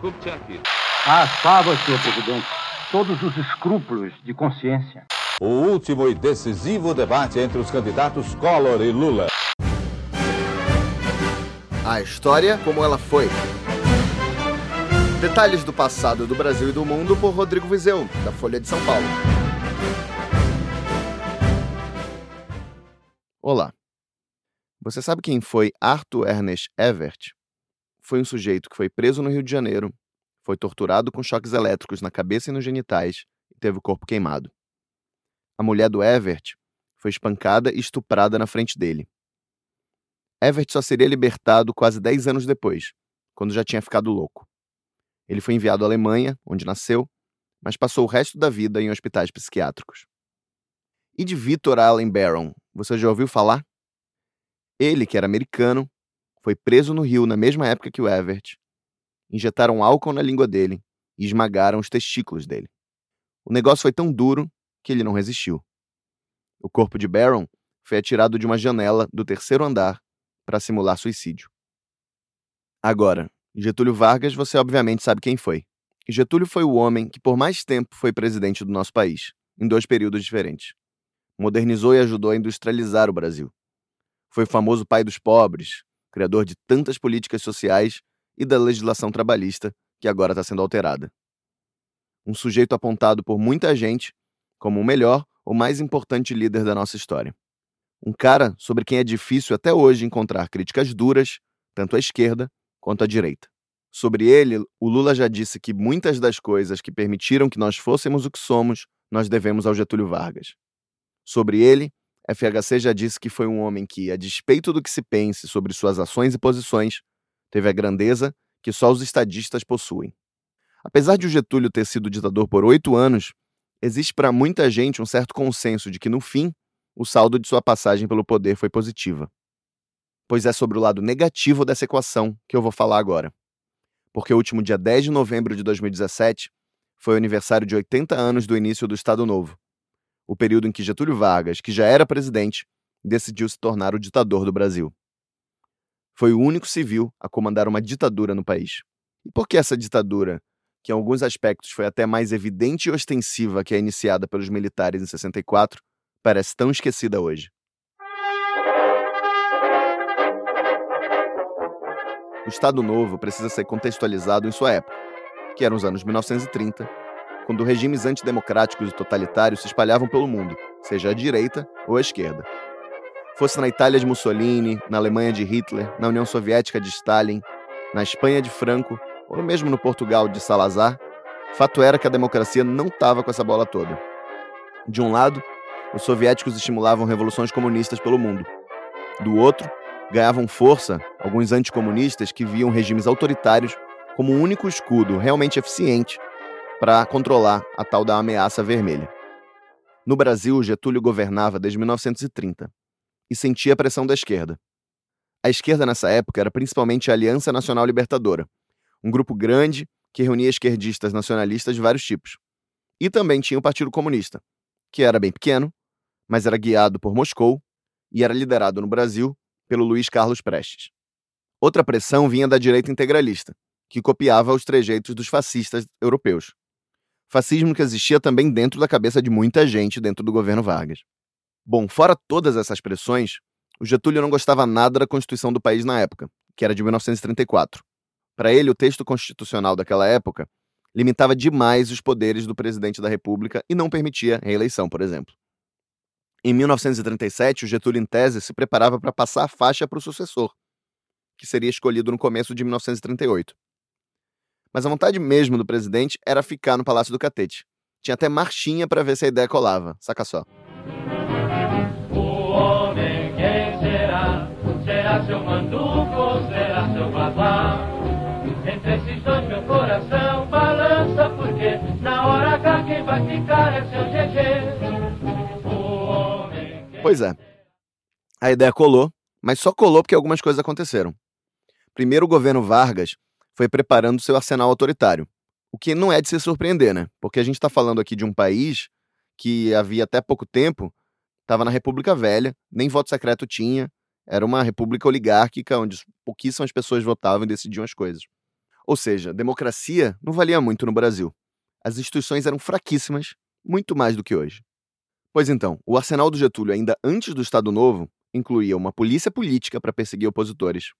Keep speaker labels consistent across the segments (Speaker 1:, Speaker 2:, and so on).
Speaker 1: Kubitschek.
Speaker 2: Ah, salva, senhor presidente, todos os escrúpulos de consciência.
Speaker 3: O último e decisivo debate entre os candidatos Collor e Lula.
Speaker 4: A história como ela foi. Detalhes do passado do Brasil e do mundo por Rodrigo Vizeu, da Folha de São Paulo. Olá. Você sabe quem foi Arthur Ernest Evert? Foi um sujeito que foi preso no Rio de Janeiro, foi torturado com choques elétricos na cabeça e nos genitais e teve o corpo queimado. A mulher do Evert foi espancada e estuprada na frente dele. Evert só seria libertado quase 10 anos depois, quando já tinha ficado louco. Ele foi enviado à Alemanha, onde nasceu, mas passou o resto da vida em hospitais psiquiátricos. E de Victor Allen Barron, você já ouviu falar? Ele, que era americano, foi preso no Rio na mesma época que o Evert. Injetaram álcool na língua dele e esmagaram os testículos dele. O negócio foi tão duro que ele não resistiu. O corpo de Barron foi atirado de uma janela do terceiro andar para simular suicídio. Agora, Getúlio Vargas, você obviamente sabe quem foi. Getúlio foi o homem que por mais tempo foi presidente do nosso país, em dois períodos diferentes. Modernizou e ajudou a industrializar o Brasil. Foi o famoso pai dos pobres, criador de tantas políticas sociais e da legislação trabalhista que agora está sendo alterada. Um sujeito apontado por muita gente como o melhor ou mais importante líder da nossa história. Um cara sobre quem é difícil até hoje encontrar críticas duras, tanto à esquerda quanto à direita. Sobre ele, o Lula já disse que muitas das coisas que permitiram que nós fôssemos o que somos, nós devemos ao Getúlio Vargas. Sobre ele, FHC já disse que foi um homem que, a despeito do que se pense sobre suas ações e posições, teve a grandeza que só os estadistas possuem. Apesar de o Getúlio ter sido ditador por oito anos, existe para muita gente um certo consenso de que, no fim, o saldo de sua passagem pelo poder foi positiva. Pois é sobre o lado negativo dessa equação que eu vou falar agora. Porque o último dia 10 de novembro de 2017 foi o aniversário de 80 anos do início do Estado Novo, o período em que Getúlio Vargas, que já era presidente, decidiu se tornar o ditador do Brasil. Foi o único civil a comandar uma ditadura no país. E por que essa ditadura, que em alguns aspectos foi até mais evidente e ostensiva que a iniciada pelos militares em 64, parece tão esquecida hoje? O Estado Novo precisa ser contextualizado em sua época, que eram os anos 1930, quando regimes antidemocráticos e totalitários se espalhavam pelo mundo, seja à direita ou à esquerda. Fosse na Itália de Mussolini, na Alemanha de Hitler, na União Soviética de Stalin, na Espanha de Franco ou mesmo no Portugal de Salazar, fato era que a democracia não estava com essa bola toda. De um lado, os soviéticos estimulavam revoluções comunistas pelo mundo. Do outro, ganhavam força alguns anticomunistas que viam regimes autoritários como o único escudo realmente eficiente para controlar a tal da ameaça vermelha. No Brasil, Getúlio governava desde 1930 e sentia a pressão da esquerda. A esquerda nessa época era principalmente a Aliança Nacional Libertadora, um grupo grande que reunia esquerdistas nacionalistas de vários tipos. E também tinha o Partido Comunista, que era bem pequeno, mas era guiado por Moscou e era liderado no Brasil pelo Luiz Carlos Prestes. Outra pressão vinha da direita integralista, que copiava os trejeitos dos fascistas europeus fascismo que existia também dentro da cabeça de muita gente dentro do governo Vargas. Bom, fora todas essas pressões, o Getúlio não gostava nada da Constituição do país na época, que era de 1934. Para ele, o texto constitucional daquela época limitava demais os poderes do presidente da República e não permitia reeleição, por exemplo. Em 1937, o Getúlio, em tese, se preparava para passar a faixa para o sucessor, que seria escolhido no começo de 1938. Mas a vontade mesmo do presidente era ficar no Palácio do Catete. Tinha até marchinha para ver se a ideia colava. Saca só.
Speaker 5: O homem quem será? Será seu manduco será seu babá? Entre esses dois meu coração balança porque na hora H quem vai ficar é seu GG. Quem
Speaker 4: Pois é. A ideia colou, mas só colou porque algumas coisas aconteceram. Primeiro, o governo Vargas foi preparando seu arsenal autoritário. O que não é de se surpreender, né? Porque a gente está falando aqui de um país que havia até pouco tempo estava na República Velha, nem voto secreto tinha, Era uma república oligárquica onde pouquíssimas pessoas votavam e decidiam as coisas. Ou seja, democracia não valia muito no Brasil. As instituições eram fraquíssimas, muito mais do que hoje. Pois então, o arsenal do Getúlio, ainda antes do Estado Novo, incluía uma polícia política para perseguir opositores,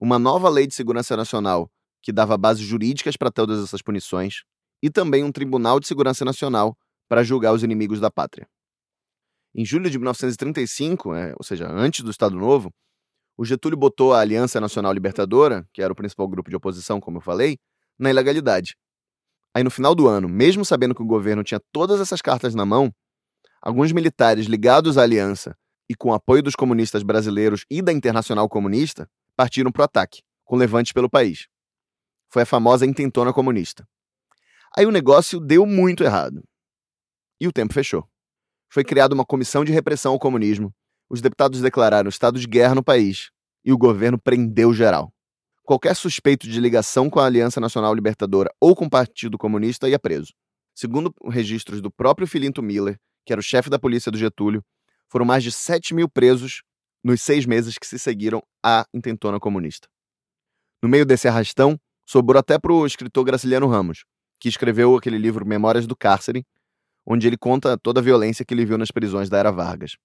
Speaker 4: uma nova lei de segurança nacional que dava bases jurídicas para todas essas punições, e também um Tribunal de Segurança Nacional para julgar os inimigos da pátria. Em julho de 1935, é, ou seja, antes do Estado Novo, o Getúlio botou a Aliança Nacional Libertadora, que era o principal grupo de oposição, como eu falei, na ilegalidade. Aí no final do ano, mesmo sabendo que o governo tinha todas essas cartas na mão, alguns militares ligados à aliança e com apoio dos comunistas brasileiros e da Internacional Comunista partiram para o ataque, com levantes pelo país. Foi a famosa intentona comunista. Aí o negócio deu muito errado. E o tempo fechou. Foi criada uma comissão de repressão ao comunismo, os deputados declararam estado de guerra no país e o governo prendeu geral. Qualquer suspeito de ligação com a Aliança Nacional Libertadora ou com o Partido Comunista ia preso. Segundo registros do próprio Filinto Miller, que era o chefe da polícia do Getúlio, foram mais de 7 mil presos nos seis meses que se seguiram à intentona comunista. No meio desse arrastão, sobrou até para o escritor Graciliano Ramos, que escreveu aquele livro Memórias do Cárcere, onde ele conta toda a violência que ele viu nas prisões da era Vargas.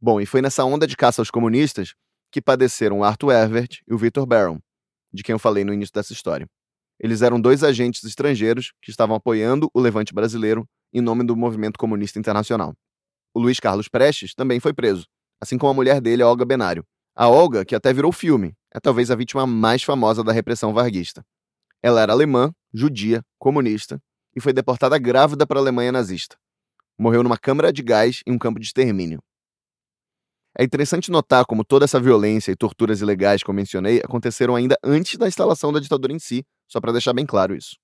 Speaker 4: Bom, e foi nessa onda de caça aos comunistas que padeceram Arthur Evert e o Victor Barron, de quem eu falei no início dessa história. Eles eram dois agentes estrangeiros que estavam apoiando o levante brasileiro em nome do movimento comunista internacional. O Luiz Carlos Prestes também foi preso, assim como a mulher dele, a Olga Benário. A Olga, que até virou filme, é talvez a vítima mais famosa da repressão varguista. Ela era alemã, judia, comunista e foi deportada grávida para a Alemanha nazista. Morreu numa câmara de gás em um campo de extermínio. É interessante notar como toda essa violência e torturas ilegais que eu mencionei aconteceram ainda antes da instalação da ditadura em si, só para deixar bem claro isso.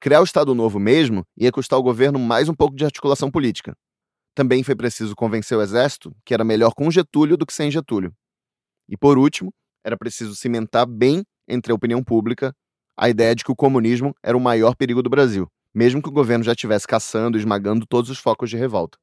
Speaker 4: Criar o Estado Novo mesmo ia custar ao governo mais um pouco de articulação política. Também foi preciso convencer o exército que era melhor com Getúlio do que sem Getúlio. E por último, era preciso cimentar bem entre a opinião pública a ideia de que o comunismo era o maior perigo do Brasil, mesmo que o governo já estivesse caçando e esmagando todos os focos de revolta.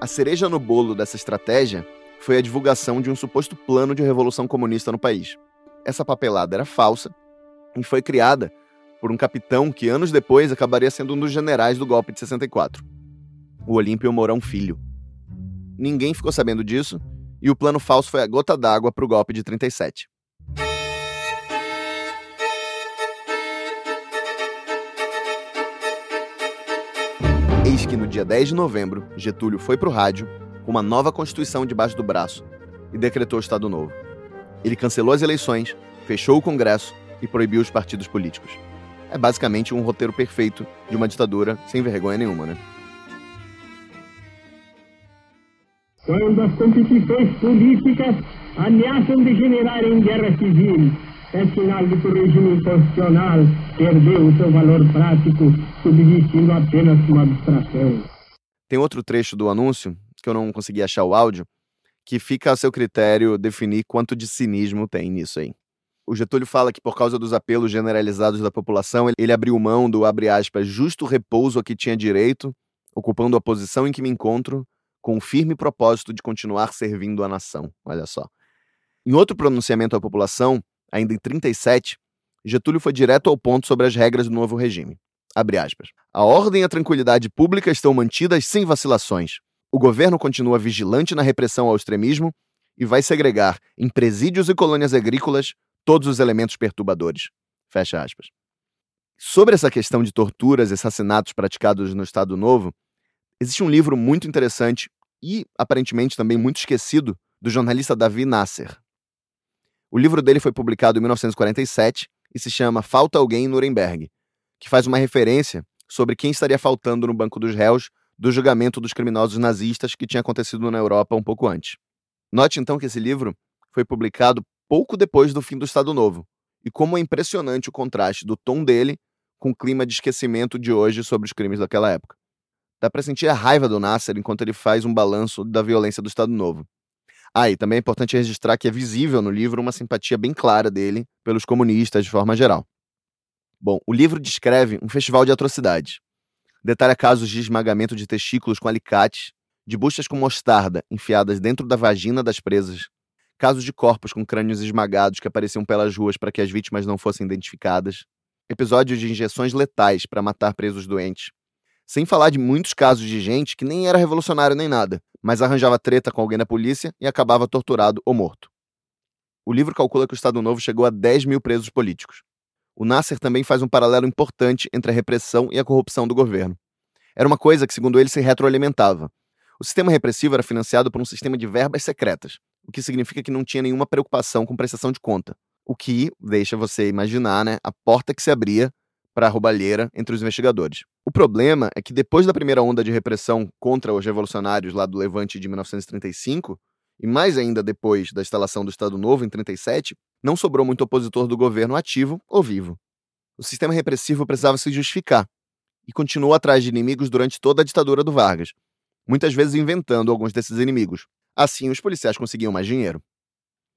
Speaker 4: A cereja no bolo dessa estratégia foi a divulgação de um suposto plano de revolução comunista no país. Essa papelada era falsa e foi criada por um capitão que anos depois acabaria sendo um dos generais do golpe de 64, o Olímpio Mourão Filho. Ninguém ficou sabendo disso e o plano falso foi a gota d'água para o golpe de 37. Eis que no dia 10 de novembro, Getúlio foi para o rádio com uma nova Constituição debaixo do braço e decretou o Estado Novo. Ele cancelou as eleições, fechou o Congresso e proibiu os partidos políticos. É basicamente um roteiro perfeito de uma ditadura sem vergonha nenhuma, né?
Speaker 6: Quando as constituições políticas ameaçam degenerar em guerra civil é sinal de que o regime constitucional perdeu o seu valor prático, subsistindo apenas uma abstração.
Speaker 4: Tem outro trecho do anúncio, que eu não consegui achar o áudio, que fica a seu critério definir quanto de cinismo tem nisso aí. O Getúlio fala que por causa dos apelos generalizados da população, ele abriu mão do, aspas, justo repouso a que tinha direito, ocupando a posição em que me encontro, com o firme propósito de continuar servindo a nação. Olha só. Em outro pronunciamento à população, ainda em 37, Getúlio foi direto ao ponto sobre as regras do novo regime. A ordem e a tranquilidade pública estão mantidas sem vacilações. O governo continua vigilante na repressão ao extremismo e vai segregar em presídios e colônias agrícolas todos os elementos perturbadores. Fecha aspas. Sobre essa questão de torturas e assassinatos praticados no Estado Novo, existe um livro muito interessante e aparentemente também muito esquecido do jornalista Davi Nasser. O livro dele foi publicado em 1947 e se chama Falta Alguém em Nuremberg, que faz uma referência sobre quem estaria faltando no banco dos réus do julgamento dos criminosos nazistas que tinha acontecido na Europa um pouco antes. Note então que esse livro foi publicado pouco depois do fim do Estado Novo, e como é impressionante o contraste do tom dele com o clima de esquecimento de hoje sobre os crimes daquela época. Dá para sentir a raiva do Nasser enquanto ele faz um balanço da violência do Estado Novo. Ah, e também é importante registrar que é visível no livro uma simpatia bem clara dele pelos comunistas de forma geral. Bom, o livro descreve um festival de atrocidades. Detalha casos de esmagamento de testículos com alicate, de buchas com mostarda enfiadas dentro da vagina das presas, casos de corpos com crânios esmagados que apareciam pelas ruas para que as vítimas não fossem identificadas, episódios de injeções letais para matar presos doentes. Sem falar de muitos casos de gente que nem era revolucionário nem nada, mas arranjava treta com alguém da polícia e acabava torturado ou morto. O livro calcula que o Estado Novo chegou a 10 mil presos políticos. O Nasser também faz um paralelo importante entre a repressão e a corrupção do governo. Era uma coisa que, segundo ele, se retroalimentava. O sistema repressivo era financiado por um sistema de verbas secretas, o que significa que não tinha nenhuma preocupação com prestação de conta. O que deixa você imaginar né, a porta que se abria para a roubalheira entre os investigadores. O problema é que depois da primeira onda de repressão contra os revolucionários lá do Levante de 1935, e mais ainda depois da instalação do Estado Novo em 37, não sobrou muito opositor do governo ativo ou vivo. O sistema repressivo precisava se justificar e continuou atrás de inimigos durante toda a ditadura do Vargas, muitas vezes inventando alguns desses inimigos. Assim, os policiais conseguiam mais dinheiro.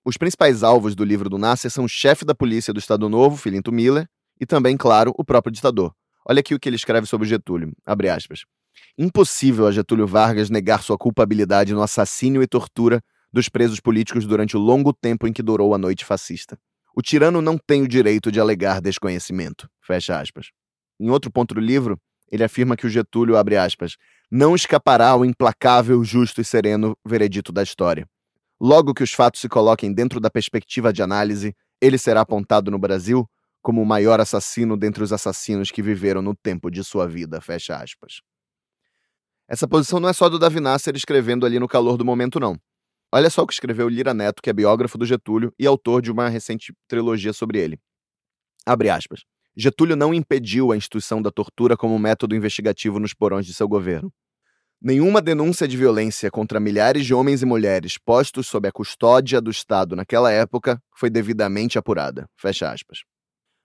Speaker 4: Os principais alvos do livro do Nasser são o chefe da polícia do Estado Novo, Filinto Miller, e também, claro, o próprio ditador. Olha aqui o que ele escreve sobre Getúlio, abre aspas. Impossível a Getúlio Vargas negar sua culpabilidade no assassínio e tortura dos presos políticos durante o longo tempo em que durou a noite fascista. O tirano não tem o direito de alegar desconhecimento. Fecha aspas. Em outro ponto do livro, ele afirma que o Getúlio, abre aspas, não escapará ao implacável, justo e sereno veredito da história. Logo que os fatos se coloquem dentro da perspectiva de análise, ele será apontado no Brasil como o maior assassino dentre os assassinos que viveram no tempo de sua vida. Fecha aspas. Essa posição não é só do Davi Nasser escrevendo ali no calor do momento, não. Olha só o que escreveu Lira Neto, que é biógrafo do Getúlio e autor de uma recente trilogia sobre ele. Abre aspas. Getúlio não impediu a instituição da tortura como método investigativo nos porões de seu governo. Nenhuma denúncia de violência contra milhares de homens e mulheres postos sob a custódia do Estado naquela época foi devidamente apurada. Fecha aspas.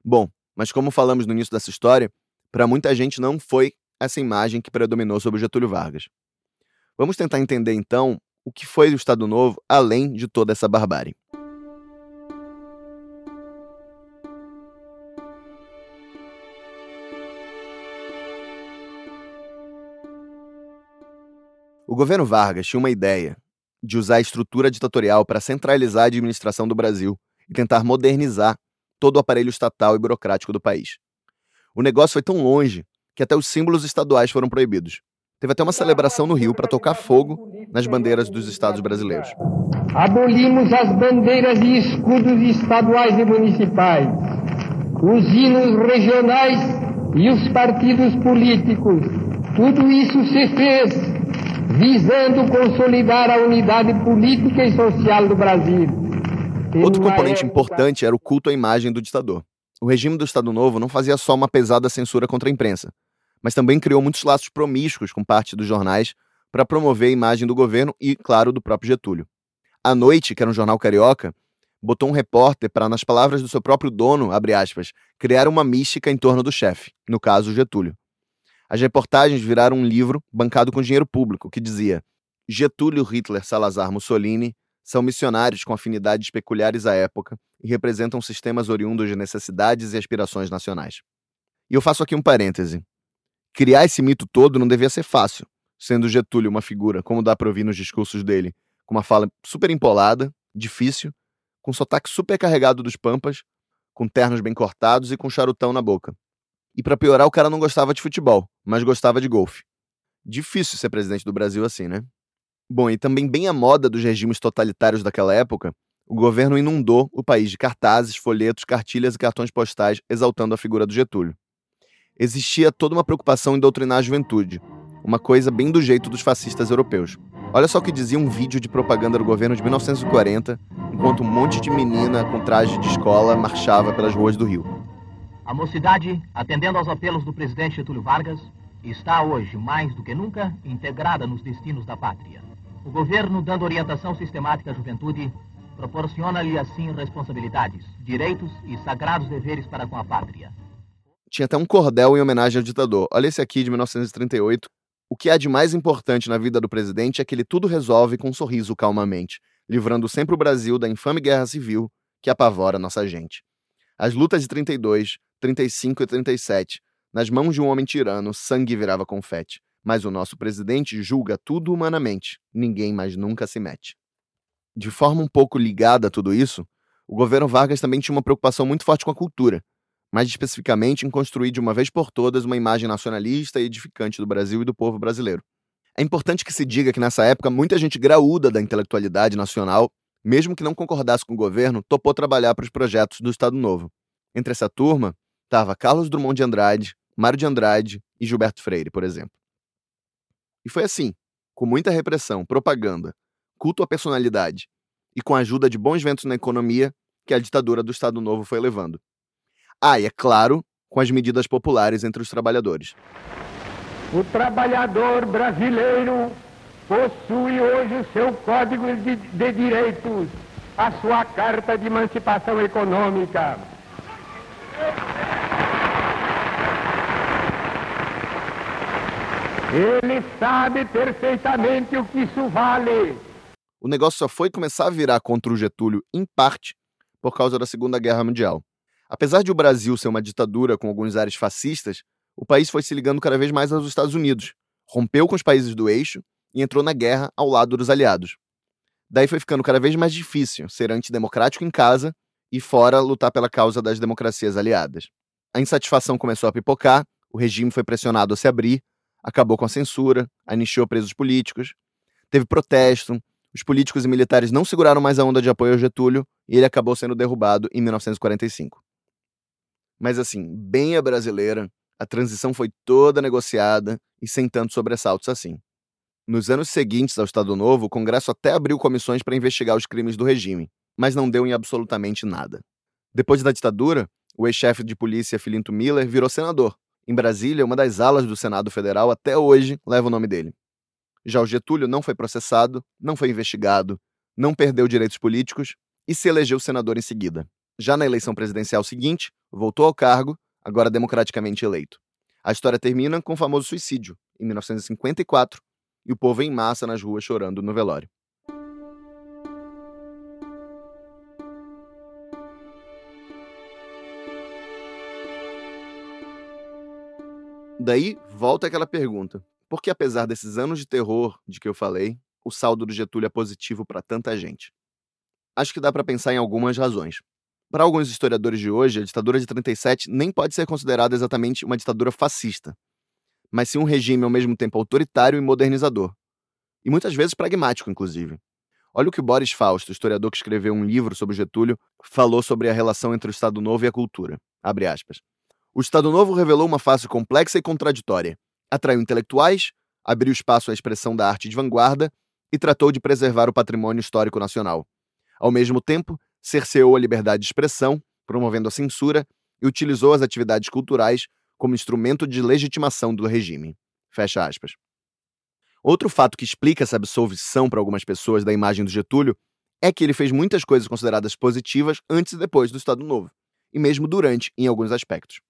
Speaker 4: Bom, mas como falamos no início dessa história, para muita gente não foi essa imagem que predominou sobre Getúlio Vargas. Vamos tentar entender então o que foi o Estado Novo além de toda essa barbárie. O governo Vargas tinha uma ideia de usar a estrutura ditatorial para centralizar a administração do Brasil e tentar modernizar todo o aparelho estatal e burocrático do país. O negócio foi tão longe que até os símbolos estaduais foram proibidos. Teve até uma celebração no Rio para tocar fogo nas bandeiras dos estados brasileiros.
Speaker 6: Abolimos as bandeiras e escudos estaduais e municipais, os hinos regionais e os partidos políticos. Tudo isso se fez visando consolidar a unidade política e social do Brasil.
Speaker 4: Outro componente importante era o culto à imagem do ditador. O regime do Estado Novo não fazia só uma pesada censura contra a imprensa, mas também criou muitos laços promíscuos com parte dos jornais para promover a imagem do governo e, claro, do próprio Getúlio. A Noite, que era um jornal carioca, botou um repórter para, nas palavras do seu próprio dono, aspas, criar uma mística em torno do chefe, no caso Getúlio. As reportagens viraram um livro bancado com dinheiro público que dizia: Getúlio Hitler Salazar Mussolini são missionários com afinidades peculiares à época e representam sistemas oriundos de necessidades e aspirações nacionais. E eu faço aqui um parêntese. Criar esse mito todo não devia ser fácil, sendo Getúlio uma figura, como dá para ouvir nos discursos dele, com uma fala super empolada, difícil, com sotaque super carregado dos pampas, com ternos bem cortados e com charutão na boca. E para piorar, o cara não gostava de futebol, mas gostava de golfe. Difícil ser presidente do Brasil assim, né? Bom, e também bem à moda dos regimes totalitários daquela época, o governo inundou o país de cartazes, folhetos, cartilhas e cartões postais exaltando a figura do Getúlio existia toda uma preocupação em doutrinar a juventude, uma coisa bem do jeito dos fascistas europeus. Olha só o que dizia um vídeo de propaganda do governo de 1940, enquanto um monte de menina com traje de escola marchava pelas ruas do Rio.
Speaker 7: A mocidade, atendendo aos apelos do presidente Getúlio Vargas, está hoje, mais do que nunca, integrada nos destinos da pátria. O governo, dando orientação sistemática à juventude, proporciona-lhe assim responsabilidades, direitos e sagrados deveres para com a pátria
Speaker 4: tinha até um cordel em homenagem ao ditador. Olha esse aqui de 1938. O que há de mais importante na vida do presidente é que ele tudo resolve com um sorriso calmamente, livrando sempre o Brasil da infame guerra civil que apavora nossa gente. As lutas de 32, 35 e 37, nas mãos de um homem tirano, sangue virava confete, Mas o nosso presidente julga tudo humanamente, ninguém mais nunca se mete. De forma um pouco ligada a tudo isso, o governo Vargas também tinha uma preocupação muito forte com a cultura, mais especificamente em construir de uma vez por todas uma imagem nacionalista e edificante do Brasil e do povo brasileiro. É importante que se diga que nessa época muita gente graúda da intelectualidade nacional, mesmo que não concordasse com o governo, topou trabalhar para os projetos do Estado Novo. Entre essa turma estava Carlos Drummond de Andrade, Mário de Andrade e Gilberto Freire, por exemplo. E foi assim, com muita repressão, propaganda, culto à personalidade e com a ajuda de bons ventos na economia que a ditadura do Estado Novo foi levando. Ah, e é claro, com as medidas populares entre os trabalhadores.
Speaker 6: O trabalhador brasileiro possui hoje o seu Código de, de Direitos, a sua Carta de Emancipação Econômica. Ele sabe perfeitamente o que isso vale.
Speaker 4: O negócio só foi começar a virar contra o Getúlio, em parte, por causa da Segunda Guerra Mundial. Apesar de o Brasil ser uma ditadura com alguns ares fascistas, o país foi se ligando cada vez mais aos Estados Unidos, rompeu com os países do eixo e entrou na guerra ao lado dos aliados. Daí foi ficando cada vez mais difícil ser antidemocrático em casa e fora lutar pela causa das democracias aliadas. A insatisfação começou a pipocar, o regime foi pressionado a se abrir, acabou com a censura, anistiou presos políticos, teve protesto, os políticos e militares não seguraram mais a onda de apoio ao Getúlio e ele acabou sendo derrubado em 1945. Mas assim, bem a brasileira, a transição foi toda negociada e sem tantos sobressaltos assim. Nos anos seguintes ao Estado Novo, o Congresso até abriu comissões para investigar os crimes do regime, mas não deu em absolutamente nada. Depois da ditadura, o ex-chefe de polícia Filinto Miller virou senador em Brasília, uma das alas do Senado Federal até hoje leva o nome dele. Já o Getúlio não foi processado, não foi investigado, não perdeu direitos políticos e se elegeu senador em seguida. Já na eleição presidencial seguinte, voltou ao cargo, agora democraticamente eleito. A história termina com o famoso suicídio, em 1954, e o povo em massa nas ruas chorando no velório. Daí volta aquela pergunta: por que, apesar desses anos de terror de que eu falei, o saldo do Getúlio é positivo para tanta gente? Acho que dá para pensar em algumas razões. Para alguns historiadores de hoje, a ditadura de 37 nem pode ser considerada exatamente uma ditadura fascista, mas sim um regime ao mesmo tempo autoritário e modernizador. E muitas vezes pragmático, inclusive. Olha o que Boris Fausto, historiador que escreveu um livro sobre Getúlio, falou sobre a relação entre o Estado Novo e a cultura. Abre aspas. O Estado Novo revelou uma face complexa e contraditória. Atraiu intelectuais, abriu espaço à expressão da arte de vanguarda e tratou de preservar o patrimônio histórico nacional. Ao mesmo tempo, cerceou a liberdade de expressão, promovendo a censura, e utilizou as atividades culturais como instrumento de legitimação do regime. Fecha aspas. Outro fato que explica essa absolvição para algumas pessoas da imagem do Getúlio é que ele fez muitas coisas consideradas positivas antes e depois do Estado Novo, e mesmo durante, em alguns aspectos.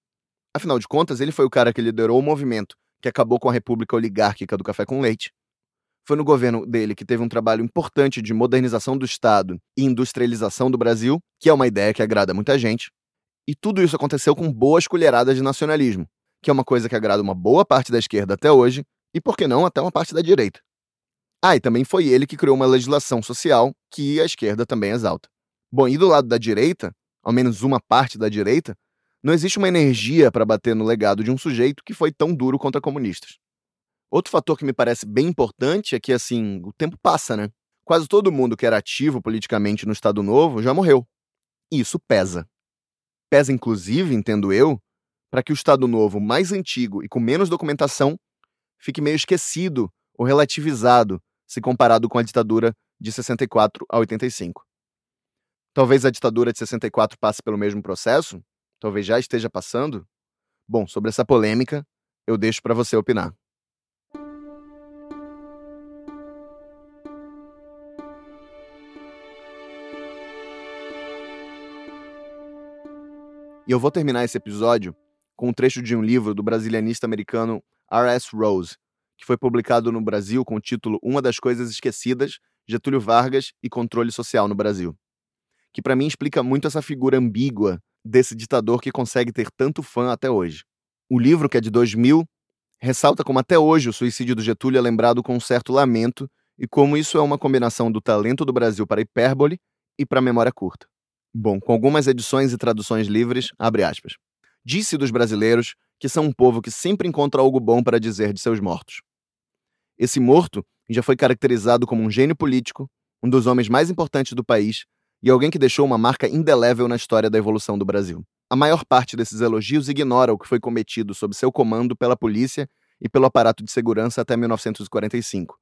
Speaker 4: Afinal de contas, ele foi o cara que liderou o movimento que acabou com a República Oligárquica do Café com Leite. Foi no governo dele que teve um trabalho importante de modernização do Estado e industrialização do Brasil, que é uma ideia que agrada muita gente. E tudo isso aconteceu com boas colheradas de nacionalismo, que é uma coisa que agrada uma boa parte da esquerda até hoje, e por que não até uma parte da direita. Ah, e também foi ele que criou uma legislação social que a esquerda também exalta. Bom, e do lado da direita, ao menos uma parte da direita, não existe uma energia para bater no legado de um sujeito que foi tão duro contra comunistas. Outro fator que me parece bem importante é que, assim, o tempo passa, né? Quase todo mundo que era ativo politicamente no Estado Novo já morreu. E isso pesa. Pesa, inclusive, entendo eu, para que o Estado Novo mais antigo e com menos documentação fique meio esquecido ou relativizado se comparado com a ditadura de 64 a 85. Talvez a ditadura de 64 passe pelo mesmo processo, talvez já esteja passando? Bom, sobre essa polêmica, eu deixo para você opinar. E eu vou terminar esse episódio com um trecho de um livro do brasilianista americano R.S. Rose, que foi publicado no Brasil com o título Uma das Coisas Esquecidas, Getúlio Vargas e Controle Social no Brasil. Que para mim explica muito essa figura ambígua desse ditador que consegue ter tanto fã até hoje. O livro, que é de 2000, ressalta como até hoje o suicídio do Getúlio é lembrado com um certo lamento e como isso é uma combinação do talento do Brasil para hipérbole e para memória curta. Bom, com algumas edições e traduções livres, abre aspas. Disse dos brasileiros que são um povo que sempre encontra algo bom para dizer de seus mortos. Esse morto já foi caracterizado como um gênio político, um dos homens mais importantes do país e alguém que deixou uma marca indelével na história da evolução do Brasil. A maior parte desses elogios ignora o que foi cometido sob seu comando pela polícia e pelo aparato de segurança até 1945,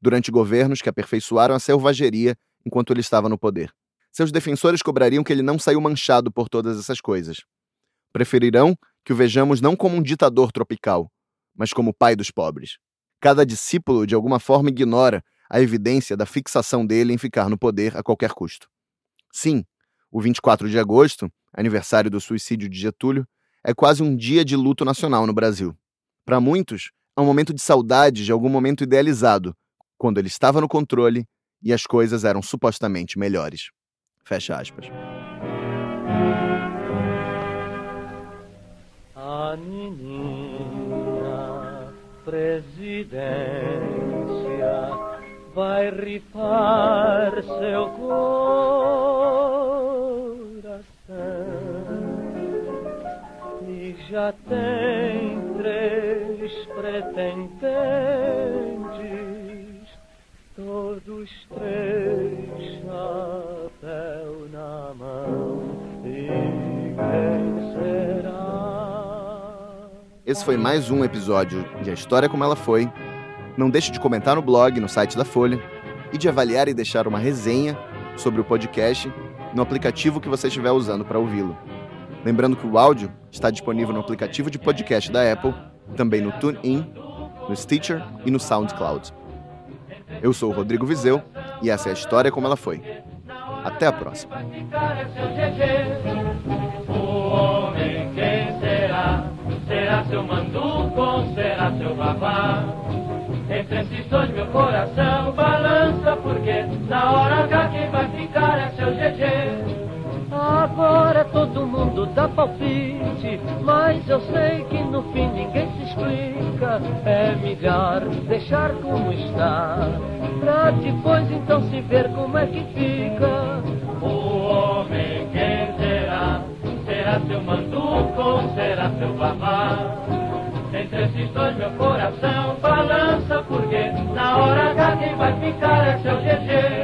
Speaker 4: durante governos que aperfeiçoaram a selvageria enquanto ele estava no poder. Seus defensores cobrariam que ele não saiu manchado por todas essas coisas. Preferirão que o vejamos não como um ditador tropical, mas como pai dos pobres. Cada discípulo, de alguma forma, ignora a evidência da fixação dele em ficar no poder a qualquer custo. Sim, o 24 de agosto, aniversário do suicídio de Getúlio, é quase um dia de luto nacional no Brasil. Para muitos, é um momento de saudade de algum momento idealizado, quando ele estava no controle e as coisas eram supostamente melhores. Fecha aspas.
Speaker 5: A menina presidência vai rifar seu coração e já tem três pretendentes, todos três chapéu na mão. E quem será?
Speaker 4: Esse foi mais um episódio de A História Como Ela Foi. Não deixe de comentar no blog, no site da Folha, e de avaliar e deixar uma resenha sobre o podcast no aplicativo que você estiver usando para ouvi-lo. Lembrando que o áudio está disponível no aplicativo de podcast da Apple, também no TuneIn, no Stitcher e no SoundCloud. Eu sou o Rodrigo Vizeu e essa é a história como ela foi. Até a próxima.
Speaker 5: Será? Seu será seu babá? Dois meu coração balança porque na hora H quem vai ficar é seu GG. Agora todo mundo dá palpite, mas eu sei que no fim ninguém se explica. É melhor deixar como está, pra depois então se ver como é que fica. O homem quem será? Será seu manduco, será seu babá? Entre esses dois meu coração balança porque na hora H quem